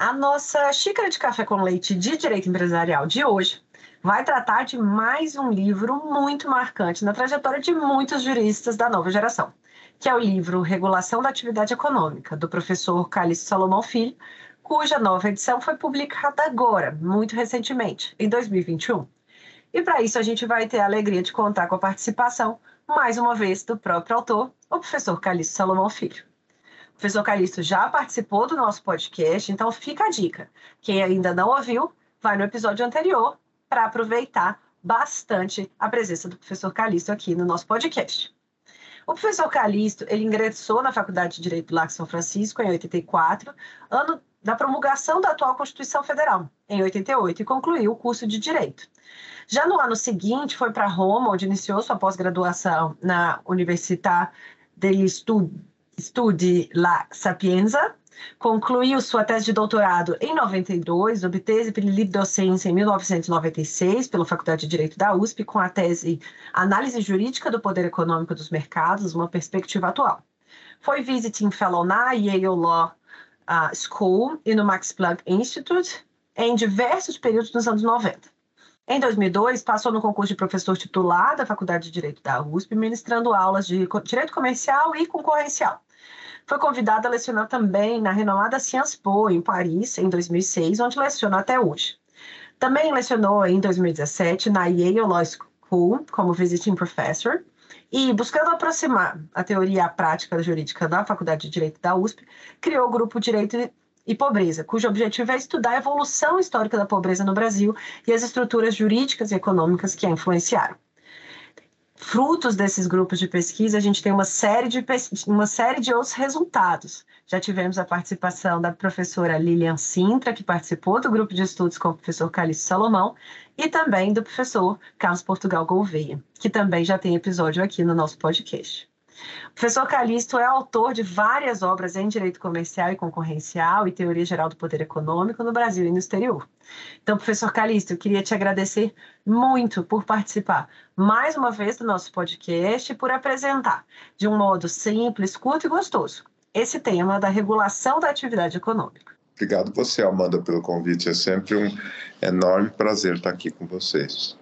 A nossa xícara de café com leite de direito empresarial de hoje vai tratar de mais um livro muito marcante na trajetória de muitos juristas da nova geração, que é o livro Regulação da Atividade Econômica, do professor Calixto Salomão Filho, cuja nova edição foi publicada agora, muito recentemente, em 2021. E para isso a gente vai ter a alegria de contar com a participação, mais uma vez, do próprio autor, o professor Calixto Salomão Filho. Professor Calixto já participou do nosso podcast, então fica a dica. Quem ainda não ouviu, vai no episódio anterior para aproveitar bastante a presença do professor Calixto aqui no nosso podcast. O professor Calixto, ele ingressou na Faculdade de Direito do Lago São Francisco em 84, ano da promulgação da atual Constituição Federal, em 88, e concluiu o curso de Direito. Já no ano seguinte, foi para Roma, onde iniciou sua pós-graduação na Università degli Studi Studi La Sapienza, concluiu sua tese de doutorado em 92, obteve livre docência em 1996 pela Faculdade de Direito da USP com a tese Análise Jurídica do Poder Econômico dos Mercados, uma perspectiva atual. Foi visiting fellow na Yale Law uh, School e no Max Planck Institute em diversos períodos dos anos 90. Em 2002, passou no concurso de professor titular da Faculdade de Direito da USP, ministrando aulas de direito comercial e concorrencial. Foi convidada a lecionar também na renomada Sciences Po, em Paris, em 2006, onde leciona até hoje. Também lecionou em 2017 na Yale Law School como visiting professor e, buscando aproximar a teoria à prática jurídica da Faculdade de Direito da USP, criou o grupo Direito e Pobreza, cujo objetivo é estudar a evolução histórica da pobreza no Brasil e as estruturas jurídicas e econômicas que a influenciaram frutos desses grupos de pesquisa, a gente tem uma série de, uma série de outros resultados. Já tivemos a participação da professora Lilian Sintra, que participou do grupo de estudos com o professor Calixto Salomão, e também do professor Carlos Portugal Gouveia, que também já tem episódio aqui no nosso podcast. O professor Calixto é autor de várias obras em direito comercial e concorrencial e teoria geral do poder econômico no Brasil e no exterior. Então, professor Calixto, eu queria te agradecer muito por participar mais uma vez do nosso podcast e por apresentar, de um modo simples, curto e gostoso, esse tema da regulação da atividade econômica. Obrigado você, Amanda, pelo convite. É sempre um enorme prazer estar aqui com vocês.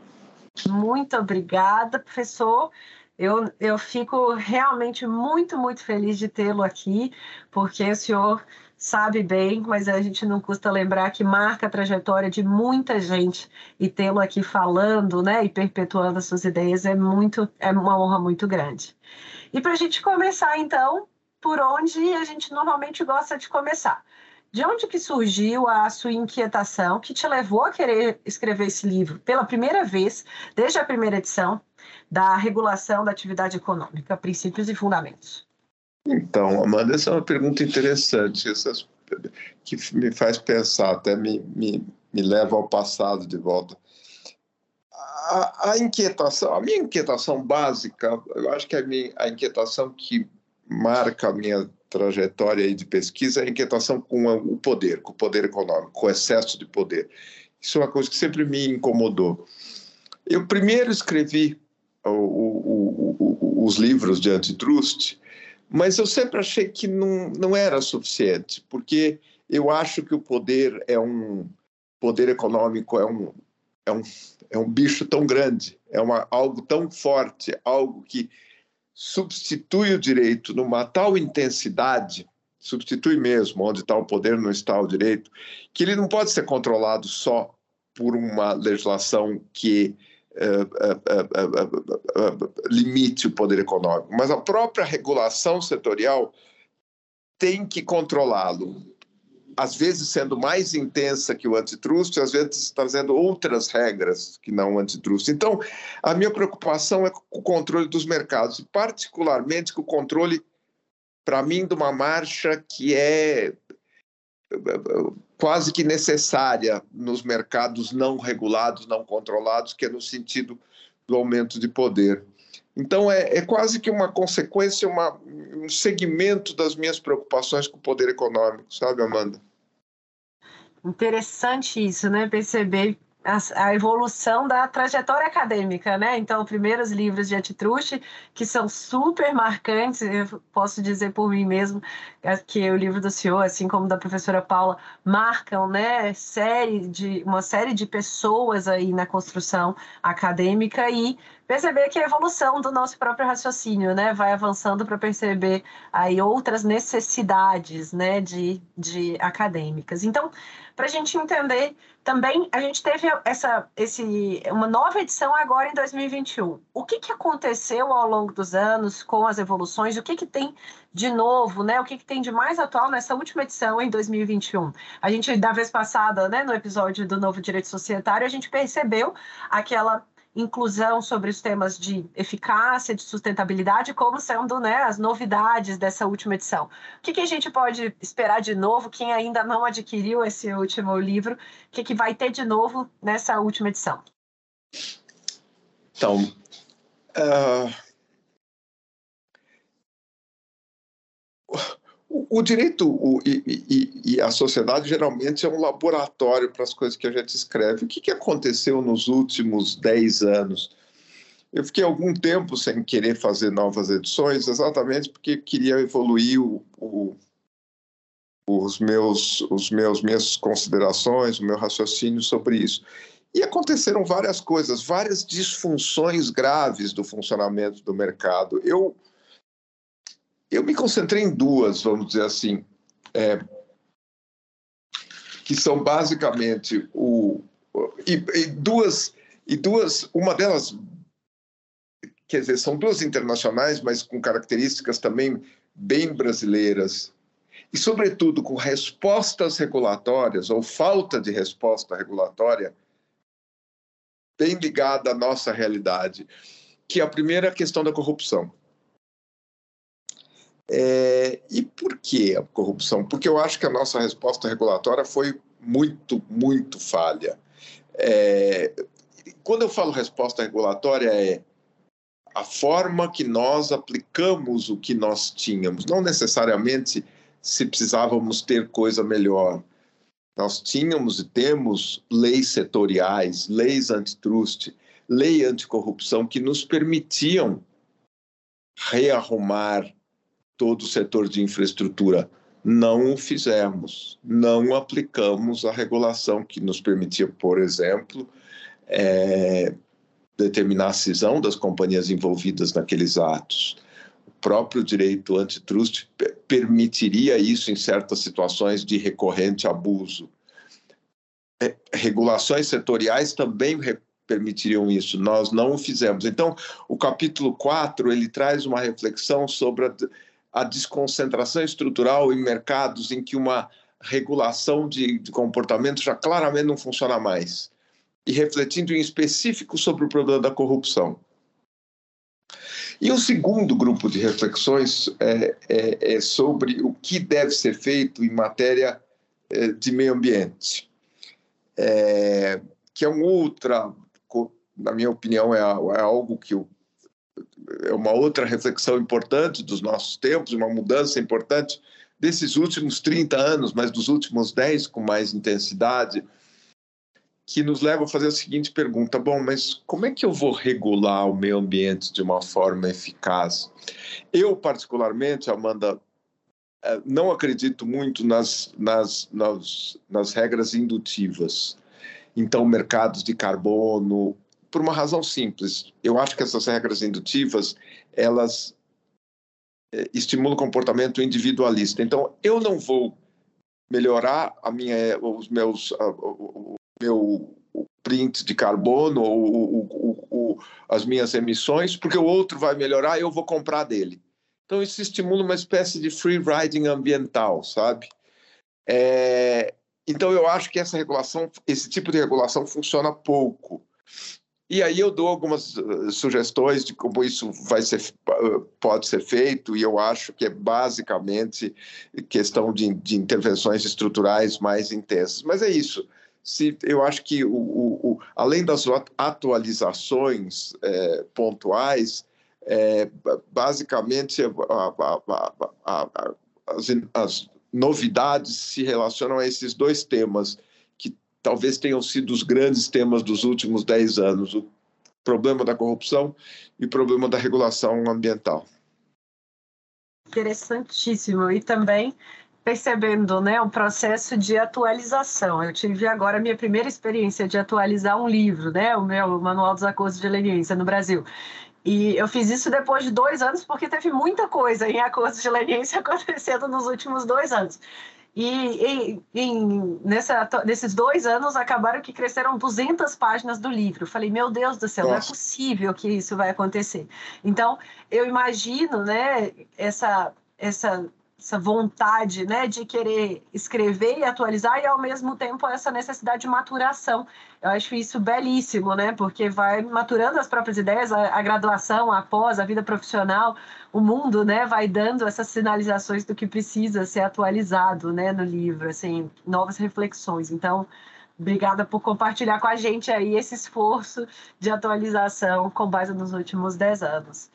Muito obrigada, professor. Eu, eu fico realmente muito, muito feliz de tê-lo aqui, porque o senhor sabe bem, mas a gente não custa lembrar que marca a trajetória de muita gente e tê-lo aqui falando, né, e perpetuando as suas ideias é muito, é uma honra muito grande. E para a gente começar, então, por onde a gente normalmente gosta de começar. De onde que surgiu a sua inquietação que te levou a querer escrever esse livro pela primeira vez, desde a primeira edição, da regulação da atividade econômica, princípios e fundamentos? Então, Amanda, essa é uma pergunta interessante, essas, que me faz pensar, até me, me, me leva ao passado de volta. A, a, inquietação, a minha inquietação básica, eu acho que a, minha, a inquietação que marca a minha trajetória de pesquisa a inquietação com o poder, com o poder econômico, com o excesso de poder Isso é uma coisa que sempre me incomodou. Eu primeiro escrevi o, o, o, os livros de antitrust, mas eu sempre achei que não, não era suficiente, porque eu acho que o poder é um poder econômico é um, é um, é um bicho tão grande, é uma, algo tão forte, algo que substitui o direito numa tal intensidade, substitui mesmo, onde está o poder não está o direito, que ele não pode ser controlado só por uma legislação que uh, uh, uh, limite o poder econômico, mas a própria regulação setorial tem que controlá-lo às vezes sendo mais intensa que o antitrust, às vezes trazendo outras regras que não o antitrust. Então, a minha preocupação é com o controle dos mercados, particularmente com o controle, para mim, de uma marcha que é quase que necessária nos mercados não regulados, não controlados, que é no sentido do aumento de poder. Então, é, é quase que uma consequência, uma, um segmento das minhas preocupações com o poder econômico, sabe, Amanda? Interessante isso, né? Perceber a, evolução da trajetória acadêmica, né? Então, primeiros livros de antitruste, que são super marcantes, eu posso dizer por mim mesmo que o livro do senhor, assim como da professora Paula, marcam, né, série de, uma série de pessoas aí na construção acadêmica e perceber que a evolução do nosso próprio raciocínio, né, vai avançando para perceber aí outras necessidades, né, de, de acadêmicas. Então, para a gente entender também, a gente teve essa, esse, uma nova edição agora em 2021. O que, que aconteceu ao longo dos anos com as evoluções? O que, que tem de novo, né? O que, que tem de mais atual nessa última edição em 2021? A gente, da vez passada, né, no episódio do Novo Direito Societário, a gente percebeu aquela inclusão sobre os temas de eficácia, de sustentabilidade, como sendo né, as novidades dessa última edição. O que, que, a gente pode esperar de novo? Quem ainda não adquiriu esse último livro, o que, que vai ter de novo nessa última edição? Então, uh, O, direito o, e, e, e, a sociedade geralmente é um laboratório para as coisas que a gente escreve. O que, que aconteceu nos últimos 10 anos? Eu fiquei algum tempo sem querer fazer novas edições, exatamente porque queria evoluir o, o, os meus, os meus minhas considerações, o meu raciocínio sobre isso. E aconteceram várias coisas, várias disfunções graves do funcionamento do mercado. Eu eu me concentrei em duas, vamos dizer assim, é, que são basicamente o e, e, duas e duas, uma delas, quer dizer, são duas internacionais, mas com características também bem brasileiras e, sobretudo, com respostas regulatórias ou falta de resposta regulatória bem ligada à nossa realidade, que é a primeira questão da corrupção. É, e por que a corrupção? Porque eu acho que a nossa resposta regulatória foi muito, muito falha. É, quando eu falo resposta regulatória, é a forma que nós aplicamos o que nós tínhamos, não necessariamente se precisávamos ter coisa melhor. Nós tínhamos e temos leis setoriais, leis antitrust, lei anticorrupção que nos permitiam rearrumar todo o setor de infraestrutura. Não o fizemos, não aplicamos a regulação que nos permitia, por exemplo, é, determinar a cisão das companhias envolvidas naqueles atos. O próprio direito antitrust permitiria isso em certas situações de recorrente abuso. É, regulações setoriais também permitiriam isso, nós não o fizemos. Então, o capítulo 4, ele traz uma reflexão sobre a a desconcentração estrutural em mercados em que uma regulação de, de comportamento já claramente não funciona mais, e refletindo em específico sobre o problema da corrupção. E o segundo grupo de reflexões é, é, é sobre o que deve ser feito em matéria é, de meio ambiente, é, que é um outra, na minha opinião, é, é algo que o é uma outra reflexão importante dos nossos tempos, uma mudança importante desses últimos 30 anos, mas dos últimos 10 com mais intensidade, que nos leva a fazer a seguinte pergunta: bom, mas como é que eu vou regular o meio ambiente de uma forma eficaz? Eu, particularmente, Amanda, eh, não acredito muito nas, nas, nas, nas regras indutivas. Então, mercados de carbono, por uma razão simples. Eu acho que essas regras indutivas, elas eh, estimulam o comportamento individualista. Então, eu não vou melhorar a minha, os meus, o meu print de carbono ou, as minhas emissões, porque o outro vai melhorar e eu vou comprar dele. Então, isso estimula uma espécie de free riding ambiental, sabe? É, então, eu acho que essa regulação, esse tipo de regulação funciona pouco. E aí eu dou algumas uh, sugestões de como isso vai ser, uh, pode ser feito, e eu acho que é basicamente questão de, de intervenções estruturais mais intensas. Mas é isso. Se, eu acho que, o, o, o além das atualizações é, pontuais, é, basicamente a, a, a, as, as novidades se relacionam a esses dois temas talvez tenham sido os grandes temas dos últimos dez anos: o problema da corrupção e o problema da regulação ambiental. Interessantíssimo. E também percebendo né, um processo de atualização. Eu tive agora a minha primeira experiência de atualizar um livro, né, o meu Manual dos Acordos de Leniência no Brasil. E eu fiz isso depois de dois anos, porque teve muita coisa em acordos de leniência acontecendo nos últimos dois anos. E, em, nessa, nesses dois anos acabaram que cresceram 200 páginas do livro. Eu falei, meu Deus do céu, Nossa. não é possível que isso vai acontecer. Então, eu imagino, né, essa, essa essa vontade né, de querer escrever e atualizar e ao mesmo tempo essa necessidade de maturação. Eu acho isso belíssimo, né? Porque vai maturando as próprias ideias, a, a graduação, a pós, a vida profissional, o mundo, né, vai dando essas sinalizações do que precisa ser atualizado, né, no livro, assim, novas reflexões. Então, obrigada por compartilhar com a gente aí esse esforço de atualização com base nos últimos dez anos.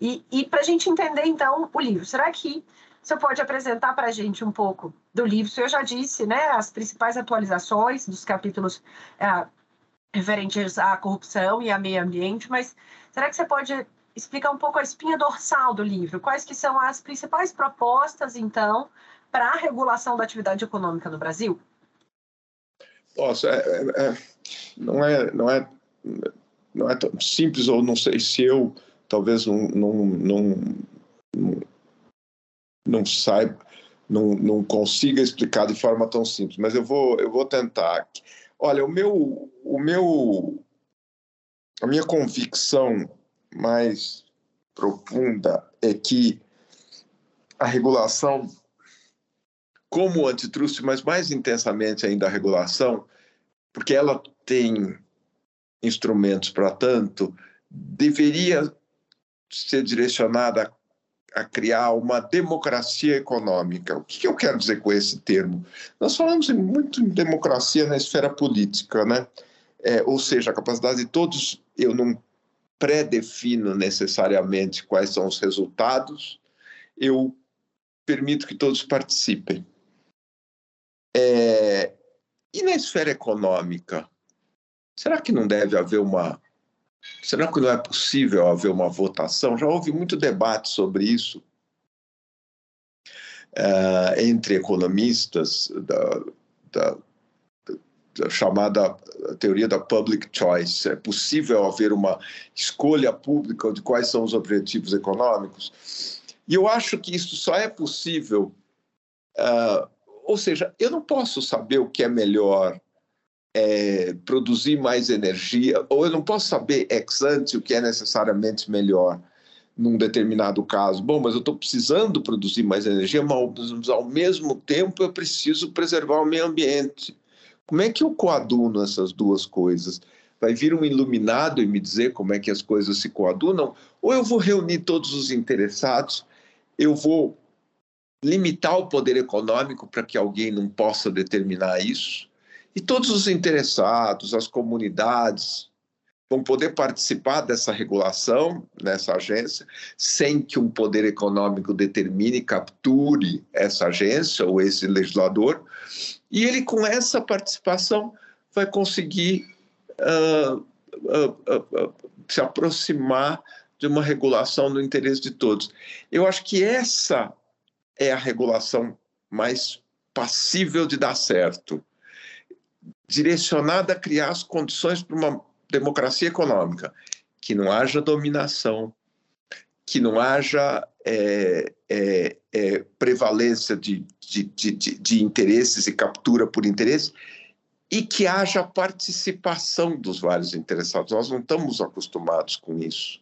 E, e para a gente entender, então, o livro, será que você pode apresentar para a gente um pouco do livro? Eu já disse, né, as principais atualizações dos capítulos é, referentes à corrupção e ao meio ambiente, mas será que você pode explicar um pouco a espinha dorsal do livro? Quais que são as principais propostas, então, para a regulação da atividade econômica no Brasil? Nossa, é, é, é, não é, não é, não é tão simples, ou não sei se eu talvez não, não, não, não saiba, não, não consiga explicar de forma tão simples, mas eu vou, eu vou tentar. Olha, o meu, o meu, a minha convicção mais profunda é que a regulação, como o antitruste, mas mais intensamente ainda a regulação, porque ela tem instrumentos para tanto, deveria ser direcionada a criar uma democracia econômica. O que eu quero dizer com esse termo? Nós falamos muito em democracia na esfera política, né? É, ou seja, a capacidade de todos, eu não pré-defino necessariamente quais são os resultados, eu permito que todos participem. É, e na esfera econômica, será que não deve haver uma Será que não é possível haver uma votação? Já houve muito debate sobre isso uh, entre economistas da, da, da, chamada teoria da public choice. É possível haver uma escolha pública de quais são os objetivos econômicos? E eu acho que isso só é possível. Uh, ou seja, eu não posso saber o que é melhor é, produzir mais energia, ou eu não posso saber ex ante o que é necessariamente melhor num determinado caso. Bom, mas eu estou precisando produzir mais energia, mas ao mesmo tempo eu preciso preservar o meio ambiente. Como é que eu coaduno essas duas coisas? Vai vir um iluminado e me dizer como é que as coisas se coadunam? Ou eu vou reunir todos os interessados, eu vou limitar o poder econômico para que alguém não possa determinar isso? E todos os interessados, as comunidades, vão poder participar dessa regulação nessa agência, sem que um poder econômico determine, capture essa agência ou esse legislador. E ele, com essa participação, vai conseguir uh, uh, uh, se aproximar de uma regulação no interesse de todos. Eu acho que essa é a regulação mais passível de dar certo, direcionada a criar as condições para uma democracia econômica, que não haja dominação, que não haja é, é, é, prevalência de, de, de, de, interesses e captura por interesse, e que haja participação dos vários interessados. Nós não estamos acostumados com isso.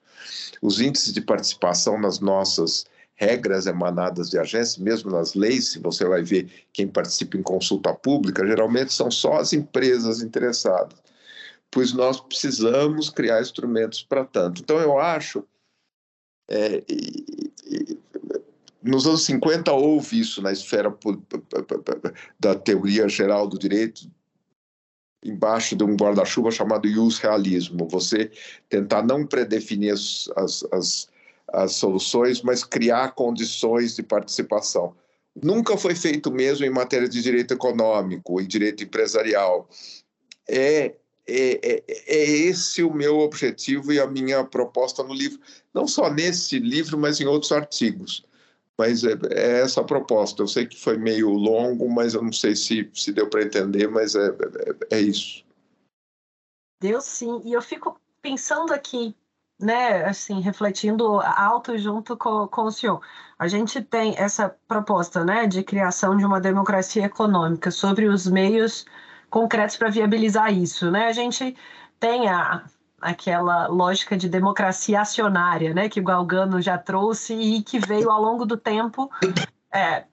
Os índices de participação nas nossas regras emanadas de agências, mesmo nas leis, se você vai ver quem participa em consulta pública, geralmente são só as empresas interessadas, pois nós precisamos criar instrumentos para tanto. Então, eu acho é, e, e, nos anos 50 houve isso na esfera da teoria geral do direito, embaixo de um guarda-chuva chamado ius realismo. Você tentar não predefinir as, as, as, as soluções, mas criar condições de participação. Nunca foi feito mesmo em matéria de direito econômico e direito empresarial. É é, é, é, esse o meu objetivo e a minha proposta no livro. Não só nesse livro, mas em outros artigos. Mas é, é essa a proposta. Eu sei que foi meio longo, mas eu não sei se, se deu para entender, mas é, é, é isso. Deu sim. E eu fico pensando aqui, né, assim, refletindo alto junto com, com o senhor. A gente tem essa proposta, né, de criação de uma democracia econômica sobre os meios concretos para viabilizar isso, né? A gente tem a, aquela lógica de democracia acionária, né, que o Galgano já trouxe e que veio ao longo do tempo é,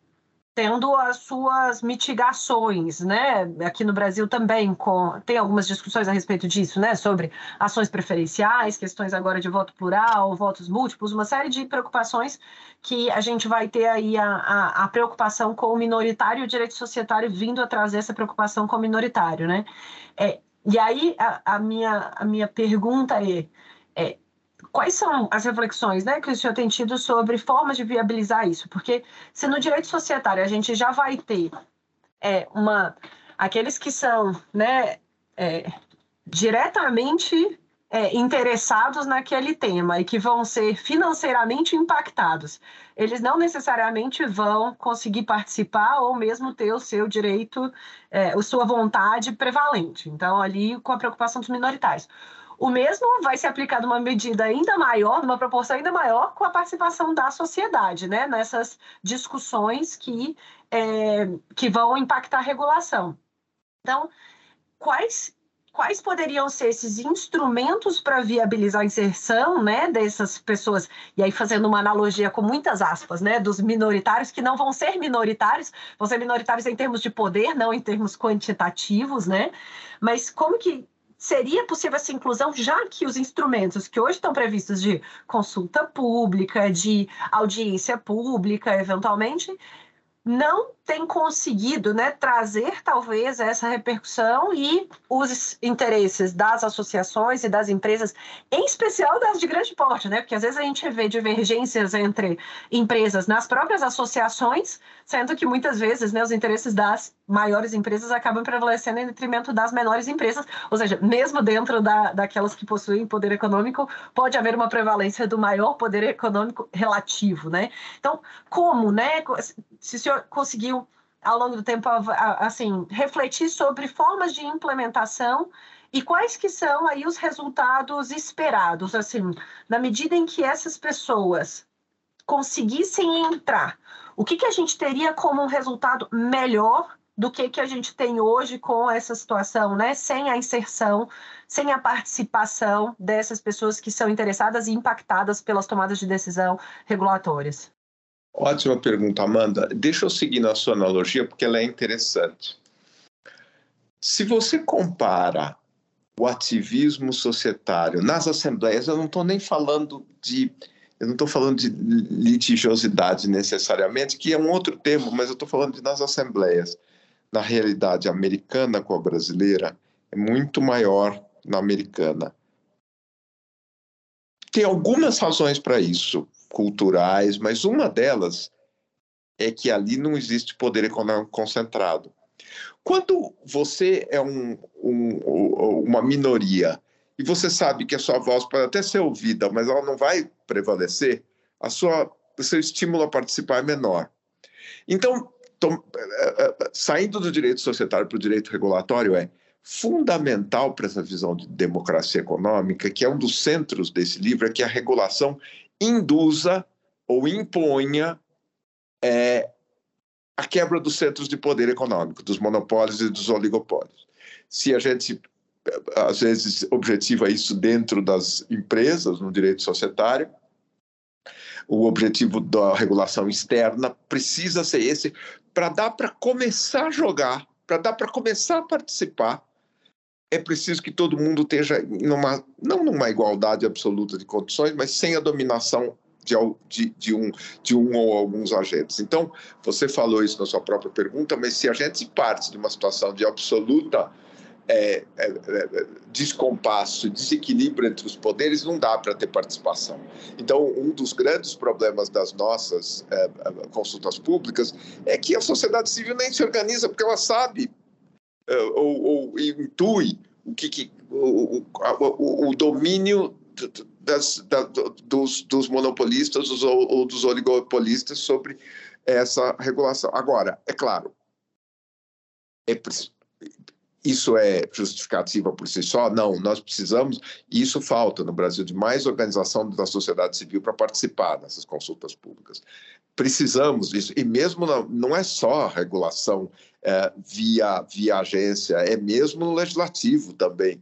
tendo as suas mitigações, né? Aqui no Brasil também com, tem algumas discussões a respeito disso, né? Sobre ações preferenciais, questões agora de voto plural, votos múltiplos, uma série de preocupações que a gente vai ter aí a, a, a preocupação com o minoritário e o direito societário vindo a trazer essa preocupação com o minoritário, né? É, e aí a, a, minha, a minha pergunta é, é quais são as reflexões né, que o senhor tem tido sobre formas de viabilizar isso? Porque se no direito societário a gente já vai ter é, uma aqueles que são né, é, diretamente é, interessados naquele tema e que vão ser financeiramente impactados, eles não necessariamente vão conseguir participar ou mesmo ter o seu direito, é, a sua vontade prevalente. Então, ali com a preocupação dos minoritários. O mesmo vai ser aplicado uma medida ainda maior, numa proporção ainda maior, com a participação da sociedade, né? Nessas discussões que, é, que vão impactar a regulação. Então, quais quais poderiam ser esses instrumentos para viabilizar a inserção né, dessas pessoas? E aí, fazendo uma analogia com muitas aspas, né, dos minoritários, que não vão ser minoritários, vão ser minoritários em termos de poder, não em termos quantitativos, né? Mas como que seria possível essa inclusão, já que os instrumentos que hoje estão previstos de consulta pública, de audiência pública, eventualmente, não tem conseguido né, trazer talvez essa repercussão e os interesses das associações e das empresas, em especial das de grande porte, né? Porque às vezes a gente vê divergências entre empresas nas próprias associações, sendo que muitas vezes né, os interesses das maiores empresas acabam prevalecendo em detrimento das menores empresas, ou seja, mesmo dentro da, daquelas que possuem poder econômico, pode haver uma prevalência do maior poder econômico relativo, né? Então, como, né? Se o senhor conseguiu ao longo do tempo, assim, refletir sobre formas de implementação e quais que são aí os resultados esperados, assim, na medida em que essas pessoas conseguissem entrar, o que, que a gente teria como um resultado melhor do que, que a gente tem hoje com essa situação, né? Sem a inserção, sem a participação dessas pessoas que são interessadas e impactadas pelas tomadas de decisão regulatórias. Ótima pergunta, Amanda. Deixa eu seguir na sua analogia, porque ela é interessante. Se você compara o ativismo societário nas assembleias, eu não estou nem falando de. Eu não estou falando de litigiosidade necessariamente, que é um outro termo, mas eu estou falando de nas assembleias. Na realidade americana com a brasileira, é muito maior na americana. Tem algumas razões para isso culturais, mas uma delas é que ali não existe poder econômico concentrado. Quando você é um, um, uma minoria e você sabe que a sua voz pode até ser ouvida, mas ela não vai prevalecer, a sua, o seu estímulo a participar é menor. Então, é, é, saindo do direito societário para o direito regulatório é fundamental para essa visão de democracia econômica, que é um dos centros desse livro, é que a regulação induza ou imponha é, a quebra dos centros de poder econômico, dos monopólios e dos oligopólios. Se a gente, às vezes, objetiva isso dentro das empresas, no direito societário, o objetivo da regulação externa precisa ser esse, para dar para começar a jogar, para dar para começar a participar, é preciso que todo mundo esteja numa, não numa igualdade absoluta de condições, mas sem a dominação de, de, um, de um ou alguns agentes. Então, você falou isso na sua própria pergunta, mas se a gente parte de uma situação de absoluta é, é, é, descompasso, desequilíbrio entre os poderes, não dá para ter participação. Então, um dos grandes problemas das nossas é, é, consultas públicas é que a sociedade civil nem se organiza, porque ela sabe ou, ou intui o que, que o, o, o domínio das, da, dos, dos, monopolistas ou, ou dos oligopolistas sobre essa regulação. Agora, é claro, é, isso é justificativa por si só? Não, nós precisamos, e isso falta no Brasil, de mais organização da sociedade civil para participar dessas consultas públicas. Precisamos disso, e mesmo não, não é só regulação é, via, via agência, é mesmo no legislativo também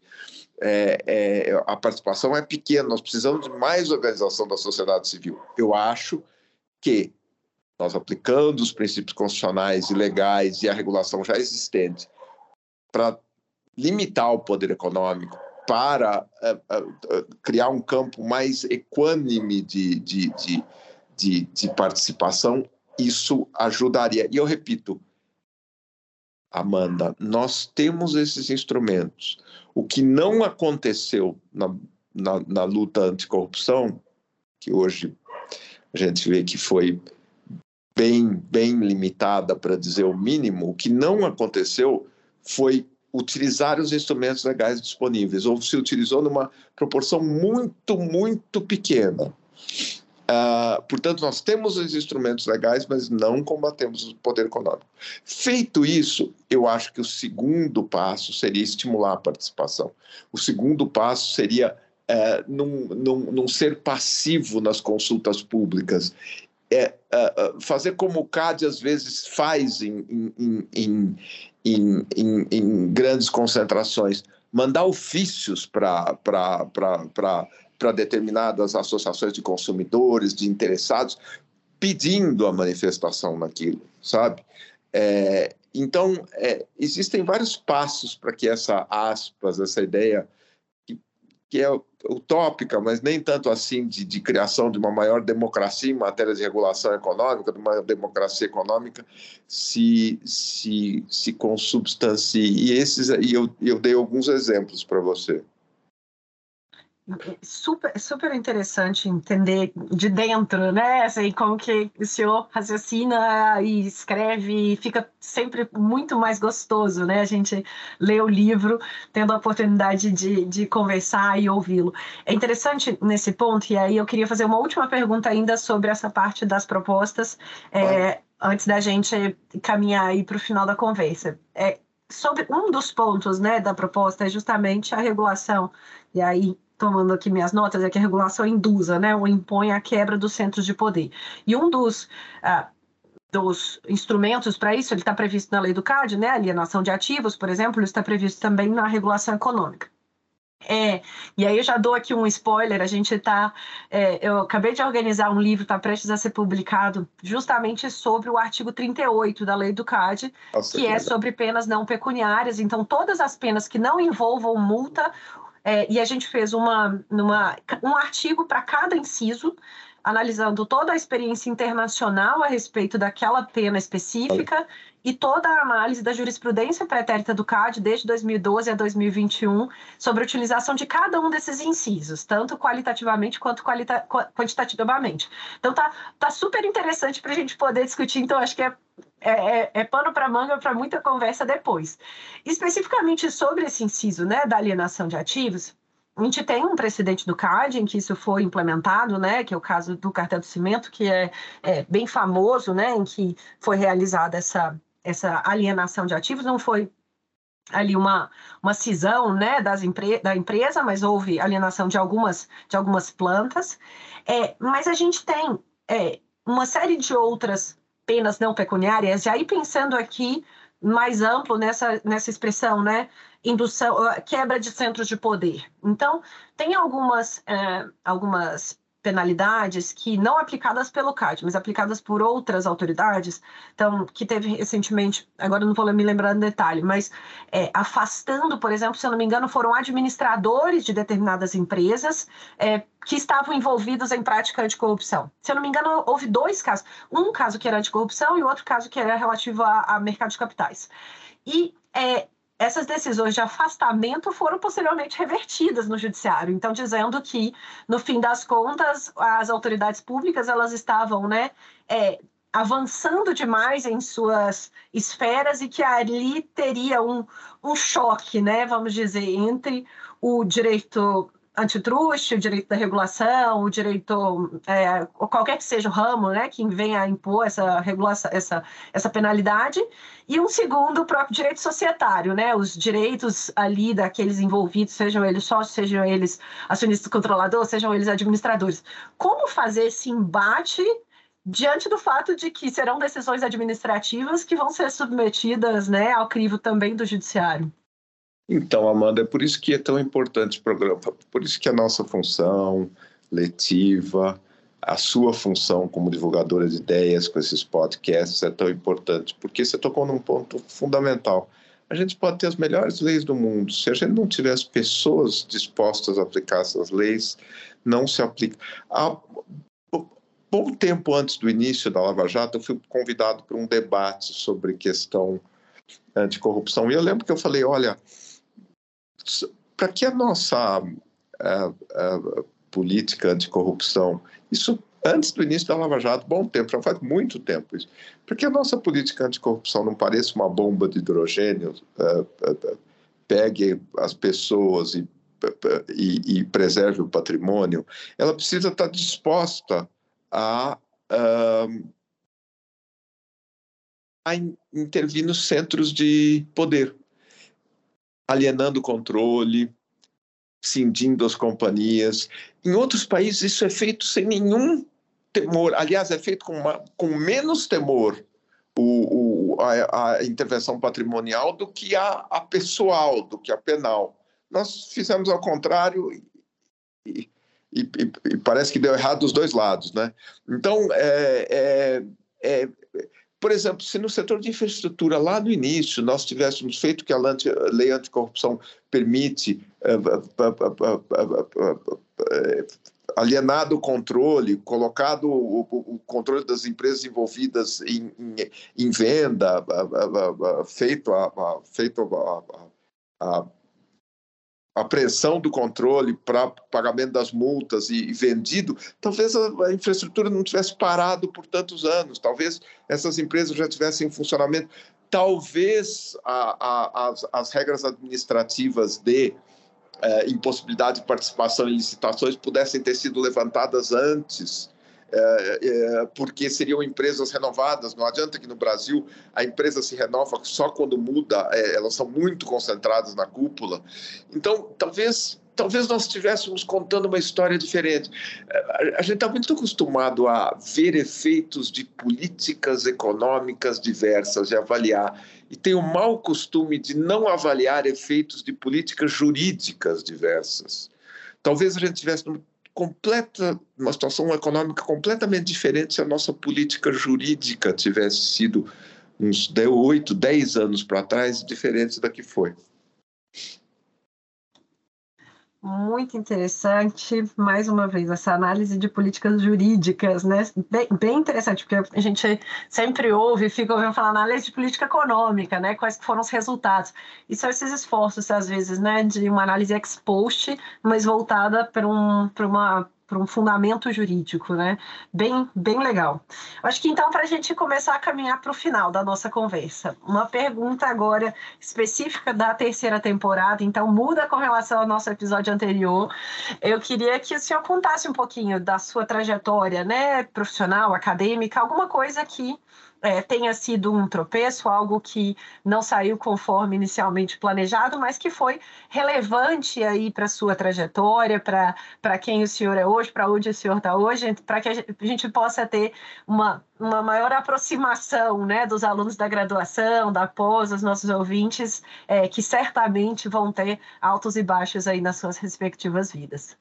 é, é, a participação é pequena, nós precisamos de mais organização da sociedade civil. Eu acho que nós aplicando os princípios constitucionais e legais e a regulação já existente para limitar o poder econômico, para uh, uh, criar um campo mais equânime de, de, de, de, de participação, isso ajudaria. E eu repito, Amanda, nós temos esses instrumentos. O que não aconteceu na, na, na luta anticorrupção, que hoje a gente vê que foi bem, bem limitada, para dizer o mínimo, o que não aconteceu foi utilizar os instrumentos legais disponíveis, ou se utilizou numa proporção muito, muito pequena. Portanto, nós temos os instrumentos legais, mas não combatemos o poder econômico. Feito isso, eu acho que o segundo passo seria estimular a participação. O segundo passo seria uh, não, ser passivo nas consultas públicas. É, uh, fazer como o CAD às vezes faz em, em, em, em grandes concentrações, mandar ofícios para para determinadas associações de consumidores, de interessados, pedindo a manifestação naquilo, sabe? É, então, é, existem vários passos para que essa aspas, essa ideia, que, que, é utópica, mas nem tanto assim de, de, criação de uma maior democracia em matéria de regulação econômica, de uma democracia econômica, se, se, se consubstancie. E, esses, e eu, eu dei alguns exemplos para você super, super interessante entender de dentro, né? Assim, como que o senhor raciocina e escreve, fica sempre muito mais gostoso, né? A gente lê o livro tendo a oportunidade de, de conversar e ouvi-lo. É interessante nesse ponto, e aí eu queria fazer uma última pergunta ainda sobre essa parte das propostas, é, antes da gente caminhar aí para o final da conversa. É, sobre um dos pontos né, da proposta é justamente a regulação, e aí tomando aqui minhas notas, é que a regulação induza, né, ou impõe a quebra dos centros de poder. E um dos, ah, dos instrumentos para isso, ele está previsto na lei do CAD, né, alienação de ativos, por exemplo, está previsto também na regulação econômica. É, e aí eu já dou aqui um spoiler, a gente está, é, eu acabei de organizar um livro, está prestes a ser publicado, justamente sobre o artigo 38 da lei do CAD, Nossa, que, que é sobre penas não pecuniárias, então todas as penas que não envolvam multa é, e a gente fez uma, uma um artigo para cada inciso, analisando toda a experiência internacional a respeito daquela pena específica e toda a análise da jurisprudência pretérita do CAD desde 2012 a 2021 sobre a utilização de cada um desses incisos, tanto qualitativamente quanto qualita quantitativamente. Então tá, tá super interessante para a gente poder discutir, então acho que é é, é, é, pano para manga para muita conversa depois. Especificamente sobre esse inciso né, da alienação de ativos, a gente tem um precedente do CAD em que isso foi implementado, né, que é o caso do cartel do cimento, que é, é bem famoso, né, em que foi realizada essa, essa alienação de ativos, não foi ali uma, uma cisão né, das empre da empresa, mas houve alienação de algumas, de algumas plantas. É, mas a gente tem é, uma série de outras penas não pecuniárias, e aí pensando aqui mais amplo nessa, nessa expressão, né? Indução, quebra de centros de poder. Então, tem algumas, é, algumas penalidades que não aplicadas pelo CAD, mas aplicadas por outras autoridades, então, que teve recentemente, agora não vou me lembrar no detalhe, mas é, afastando, por exemplo, se eu não me engano, foram administradores de determinadas empresas é, que estavam envolvidos em prática anticorrupção. Se eu não me engano, houve dois casos, um caso que era anticorrupção e outro caso que era relativo a, a mercado de capitais. E é, essas decisões de afastamento foram posteriormente revertidas no judiciário, então dizendo que no fim das contas as autoridades públicas elas estavam, né, é, avançando demais em suas esferas e que ali teria um, um choque, né, vamos dizer, entre o direito antitruste, o direito da regulação, o direito, é, qualquer que seja o ramo, né, que venha a impor essa regulação, essa, essa penalidade, e um segundo, o próprio direito societário, né, os direitos ali daqueles envolvidos, sejam eles sócios, sejam eles acionistas controladores, sejam eles administradores. Como fazer esse embate diante do fato de que serão decisões administrativas que vão ser submetidas, né, ao crivo também do judiciário? Então, Amanda, é por isso que é tão importante o programa, por isso que a nossa função letiva, a sua função como divulgadora de ideias com esses podcasts é tão importante, porque você tocou num ponto fundamental. A gente pode ter as melhores leis do mundo, se a gente não tiver as pessoas dispostas a aplicar essas leis, não se aplica. Há tempo antes do início da Lava Jato, eu fui convidado para um debate sobre questão anticorrupção, e eu lembro que eu falei, olha, para que a nossa a, a política anticorrupção, isso antes do início da Lava Jato, bom tempo, já faz muito tempo isso, porque a nossa política anticorrupção não pareça uma bomba de hidrogênio, uh, pegue as pessoas e, e, e, preserve o patrimônio, ela precisa estar disposta a, uh, a intervir nos centros de poder alienando o controle, cindindo as companhias. Em outros países, isso é feito sem nenhum temor. Aliás, é feito com, uma, com menos temor o, o, a, a, intervenção patrimonial do que a, a, pessoal, do que a penal. Nós fizemos ao contrário e, e, e, e parece que deu errado dos dois lados. Né? Então, é, é, é por exemplo, se no setor de infraestrutura, lá no início, nós tivéssemos feito o que a lei anticorrupção permite, alienado o controle, colocado o, controle das empresas envolvidas em, em, em venda, feito a, feito a, a apreensão do controle para pagamento das multas e, e vendido, talvez a, a, infraestrutura não tivesse parado por tantos anos, talvez essas empresas já tivessem em funcionamento, talvez a, as, as, regras administrativas de eh, impossibilidade de participação em licitações pudessem ter sido levantadas antes porque seriam empresas renovadas. Não adianta que no Brasil a empresa se renova só quando muda, é, elas são muito concentradas na cúpula. Então, talvez talvez nós estivéssemos contando uma história diferente. É, a gente está muito acostumado a ver efeitos de políticas econômicas diversas, de avaliar, e tem o mau costume de não avaliar efeitos de políticas jurídicas diversas. Talvez a gente tivesse completa, uma situação econômica completamente diferente se a nossa política jurídica tivesse sido uns 8, 10 anos para trás, diferente da que foi. Muito interessante, mais uma vez, essa análise de políticas jurídicas, né? Bem, bem interessante, porque a gente sempre ouve, fica ouvindo falar análise de política econômica, né? Quais foram os resultados. E são esses esforços, às vezes, né, de uma análise ex post, mas voltada para um, uma para um fundamento jurídico, né? Bem, bem legal. Acho que então, para a gente começar a caminhar para o final da nossa conversa, uma pergunta agora específica da terceira temporada, então muda com relação ao nosso episódio anterior. Eu queria que o senhor contasse um pouquinho da sua trajetória, né, profissional, acadêmica, alguma coisa que é, tenha sido um tropeço, algo que não saiu conforme inicialmente planejado, mas que foi relevante aí para sua trajetória, para quem o senhor é hoje, para onde o senhor está hoje, para que a gente possa ter uma, uma maior aproximação né, dos alunos da graduação, da pós, os nossos ouvintes, é, que certamente vão ter altos e baixos aí nas suas respectivas vidas.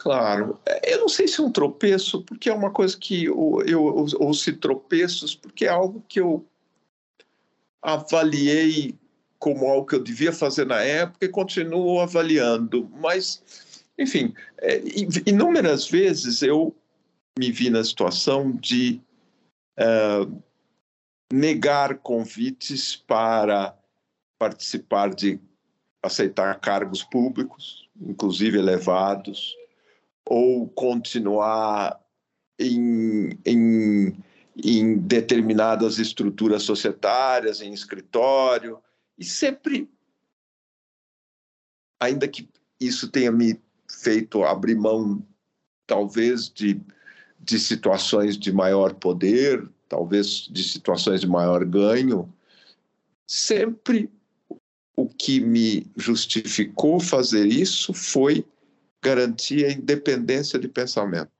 Claro. É, eu não sei se é um tropeço, porque é uma coisa que eu, eu ou se tropeços, porque é algo que eu avaliei como algo que eu devia fazer na época e continuo avaliando. Mas, enfim, é, inúmeras vezes eu me vi na situação de é, negar convites para participar de aceitar cargos públicos, inclusive elevados, ou continuar em, em, em determinadas estruturas societárias, em escritório, e sempre, ainda que isso tenha me feito abrir mão, talvez, de, de situações de maior poder, talvez de situações de maior ganho, sempre o que me justificou fazer isso foi garantir a independência de pensamento.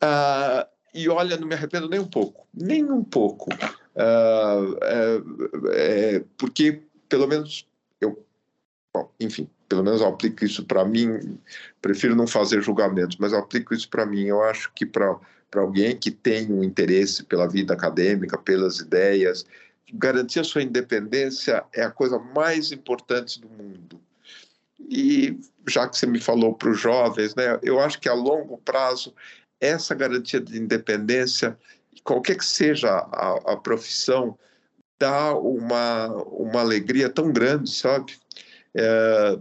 Ah, e olha, não me arrependo nem um pouco, nem um pouco, ah, é, é, porque pelo menos eu, bom, enfim, pelo menos eu aplico isso para mim. Prefiro não fazer julgamentos, mas eu aplico isso para mim. Eu acho que para alguém que tem um interesse pela vida acadêmica, pelas ideias, garantir a sua independência é a coisa mais importante do mundo. E já que você me falou para os jovens, né, eu acho que a longo prazo essa garantia de independência, qualquer que seja a, a profissão, dá uma, uma alegria tão grande, sabe? É,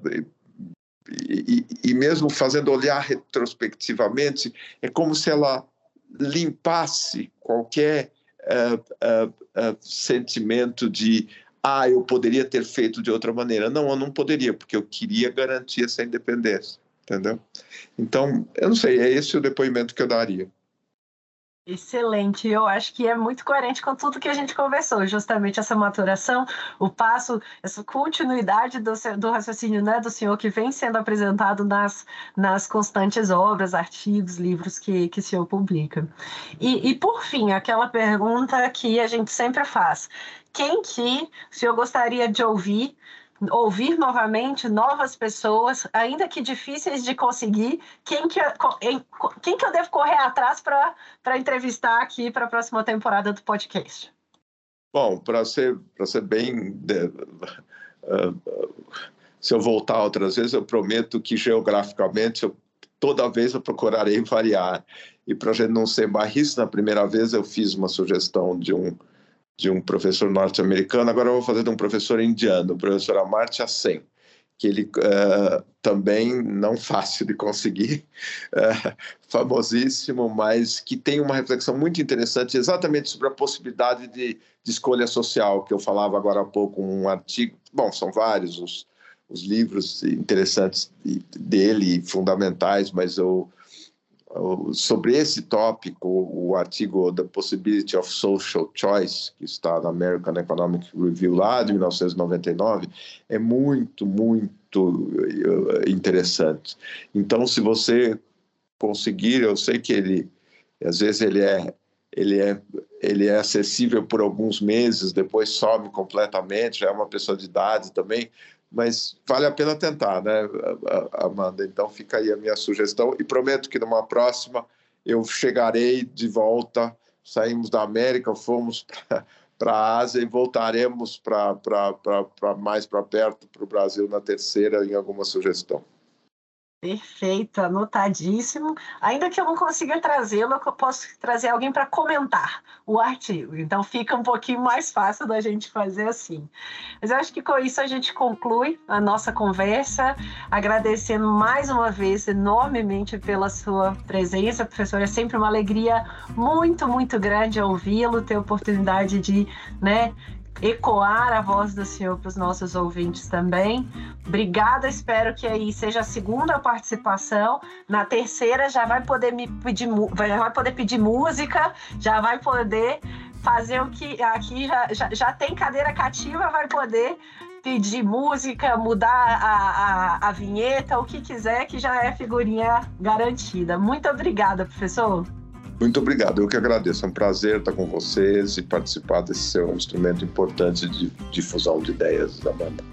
e, e, mesmo fazendo olhar retrospectivamente, é como se ela limpasse qualquer uh, uh, uh, sentimento de ah, eu poderia ter feito de outra maneira. Não, eu não poderia, porque eu queria garantir essa independência, entendeu? Então, eu não sei, é esse o depoimento que eu daria. Excelente, eu acho que é muito coerente com tudo que a gente conversou, justamente essa maturação, o passo, essa continuidade do, do raciocínio né, do senhor que vem sendo apresentado nas, nas constantes obras, artigos, livros que, que o senhor publica. E, e, por fim, aquela pergunta que a gente sempre faz: quem que o senhor gostaria de ouvir ouvir novamente novas pessoas, ainda que difíceis de conseguir, quem que, quem que eu devo correr atrás para entrevistar aqui para a próxima temporada do podcast? Bom, para ser, ser bem. Uh, se eu voltar outras vezes, eu prometo que geograficamente eu, toda vez eu procurarei variar. E para a gente não ser barrista, na primeira vez eu fiz uma sugestão de um de um professor norte-americano, agora eu vou fazer de um professor indiano, o professor Amartya Sen, que ele uh, também não fácil de conseguir, uh, famosíssimo, mas que tem uma reflexão muito interessante exatamente sobre a possibilidade de, de escolha social, que eu falava agora há pouco, um artigo, bom, são vários os, os livros interessantes dele, fundamentais, mas eu sobre esse tópico, o artigo The Possibility of Social Choice, que está na American Economic Review lá de 1999, é muito, muito eh, interessante. Então, se você conseguir, eu sei que ele, às vezes ele é, ele é, ele é acessível por alguns meses, depois some completamente, já é uma pessoa de idade também, mas vale a pena tentar, né, Amanda? Então fica aí a minha sugestão e prometo que numa próxima eu chegarei de volta. Saímos da América, fomos para a Ásia e voltaremos para mais para perto, para o Brasil na terceira, em alguma sugestão. Perfeito, anotadíssimo. Ainda que eu não consiga trazê-lo, eu posso trazer alguém para comentar o artigo. Então fica um pouquinho mais fácil da gente fazer assim. Mas eu acho que com isso a gente conclui a nossa conversa, agradecendo mais uma vez enormemente pela sua presença, professor. É sempre uma alegria muito, muito grande ouvi-lo, ter a oportunidade de, né, ecoar a voz do Senhor para os nossos ouvintes também. Obrigada, espero que aí seja a segunda participação. Na terceira já vai poder me pedir, já vai poder pedir música, já vai poder fazer o que aqui já, já, já tem cadeira cativa, vai poder pedir música, mudar a, a, a vinheta, o que quiser, que já é figurinha garantida. Muito obrigada, professor. Muito obrigado, eu que agradeço. É um prazer estar com vocês e participar desse seu instrumento importante de difusão de ideias, Amanda.